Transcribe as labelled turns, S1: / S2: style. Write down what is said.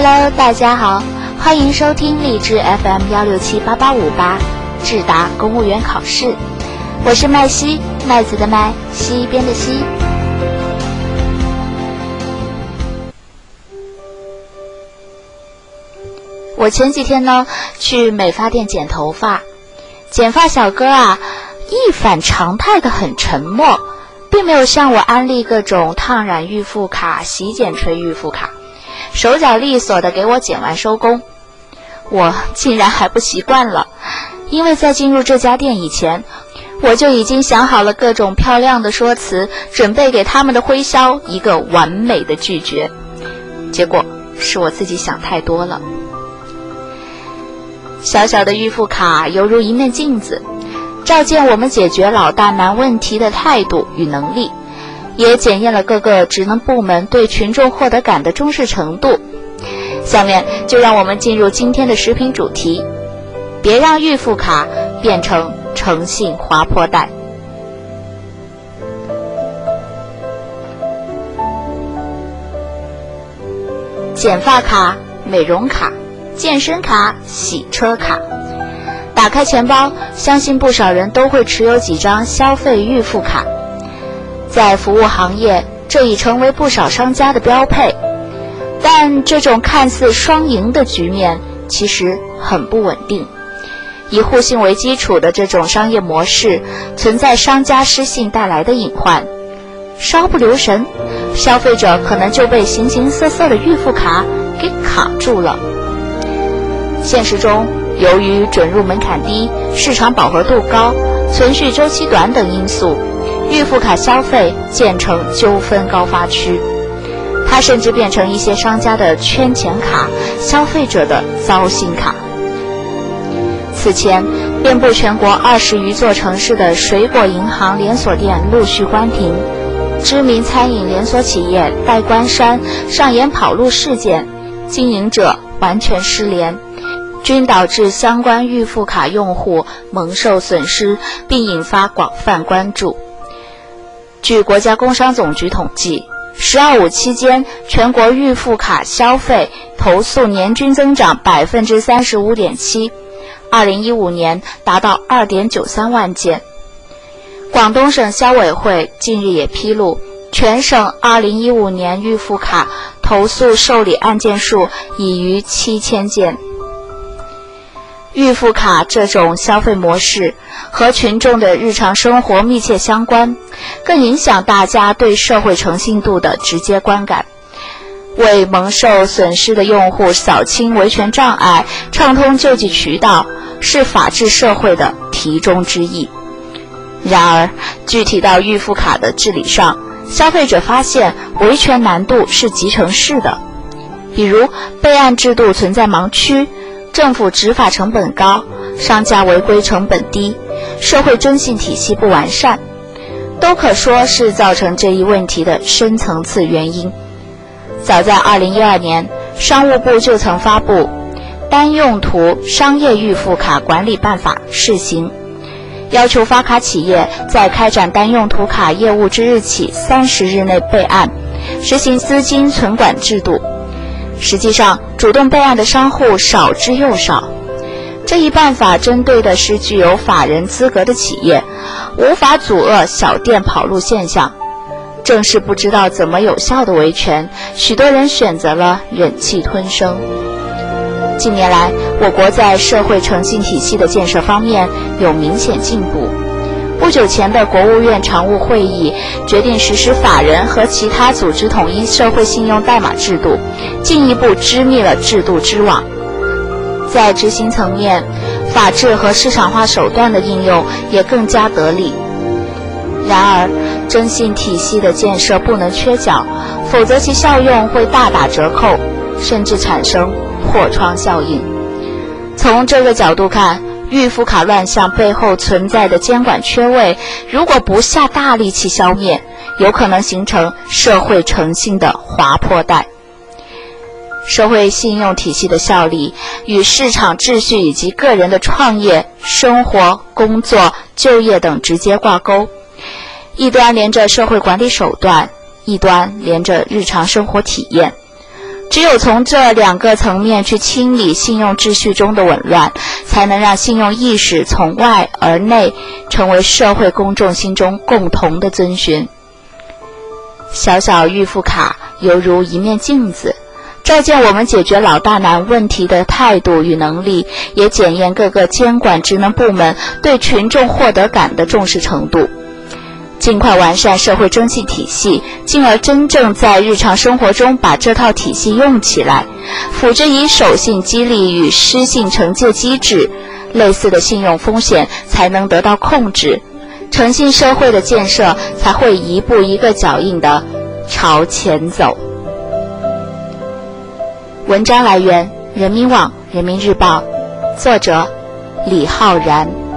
S1: Hello，大家好，欢迎收听励志 FM 幺六七八八五八，智达公务员考试。我是麦西，麦子的麦，西边的西。我前几天呢去美发店剪头发，剪发小哥啊一反常态的很沉默，并没有向我安利各种烫染预付卡、洗剪吹预付卡，手脚利索的给我剪完收工。我竟然还不习惯了，因为在进入这家店以前，我就已经想好了各种漂亮的说辞，准备给他们的推销一个完美的拒绝。结果是我自己想太多了。小小的预付卡犹如一面镜子，照见我们解决老大难问题的态度与能力，也检验了各个职能部门对群众获得感的重视程度。下面就让我们进入今天的食品主题：别让预付卡变成诚信滑坡带。剪发卡、美容卡。健身卡、洗车卡，打开钱包，相信不少人都会持有几张消费预付卡。在服务行业，这已成为不少商家的标配。但这种看似双赢的局面，其实很不稳定。以互信为基础的这种商业模式，存在商家失信带来的隐患。稍不留神，消费者可能就被形形色色的预付卡给卡住了。现实中，由于准入门槛低、市场饱和度高、存续周期短等因素，预付卡消费渐成纠纷高发区。它甚至变成一些商家的圈钱卡、消费者的糟心卡。此前，遍布全国二十余座城市的水果银行连锁店陆续关停，知名餐饮连锁企业代关山上演跑路事件，经营者完全失联。均导致相关预付卡用户蒙受损失，并引发广泛关注。据国家工商总局统计，“十二五”期间，全国预付卡消费投诉年均增长百分之三十五点七，二零一五年达到二点九三万件。广东省消委会近日也披露，全省二零一五年预付卡投诉受理案件数已逾七千件。预付卡这种消费模式和群众的日常生活密切相关，更影响大家对社会诚信度的直接观感。为蒙受损失的用户扫清维权障碍、畅通救济渠道，是法治社会的题中之义。然而，具体到预付卡的治理上，消费者发现维权难度是集成式的，比如备案制度存在盲区。政府执法成本高，商家违规成本低，社会征信体系不完善，都可说是造成这一问题的深层次原因。早在2012年，商务部就曾发布《单用途商业预付卡管理办法》试行，要求发卡企业在开展单用途卡业务之日起三十日内备案，实行资金存管制度。实际上，主动备案的商户少之又少。这一办法针对的是具有法人资格的企业，无法阻遏小店跑路现象。正是不知道怎么有效的维权，许多人选择了忍气吞声。近年来，我国在社会诚信体系的建设方面有明显进步。不久前的国务院常务会议决定实施法人和其他组织统一社会信用代码制度，进一步织密了制度之网。在执行层面，法治和市场化手段的应用也更加得力。然而，征信体系的建设不能缺角，否则其效用会大打折扣，甚至产生破窗效应。从这个角度看，预付卡乱象背后存在的监管缺位，如果不下大力气消灭，有可能形成社会诚信的滑坡带。社会信用体系的效力与市场秩序以及个人的创业、生活、工作、就业等直接挂钩，一端连着社会管理手段，一端连着日常生活体验。只有从这两个层面去清理信用秩序中的紊乱，才能让信用意识从外而内成为社会公众心中共同的遵循。小小预付卡犹如一面镜子。照见我们解决老大难问题的态度与能力，也检验各个监管职能部门对群众获得感的重视程度。尽快完善社会征信体系，进而真正在日常生活中把这套体系用起来。辅之以守信激励与失信惩戒机制，类似的信用风险才能得到控制，诚信社会的建设才会一步一个脚印地朝前走。文章来源：人民网、人民日报，作者：李浩然。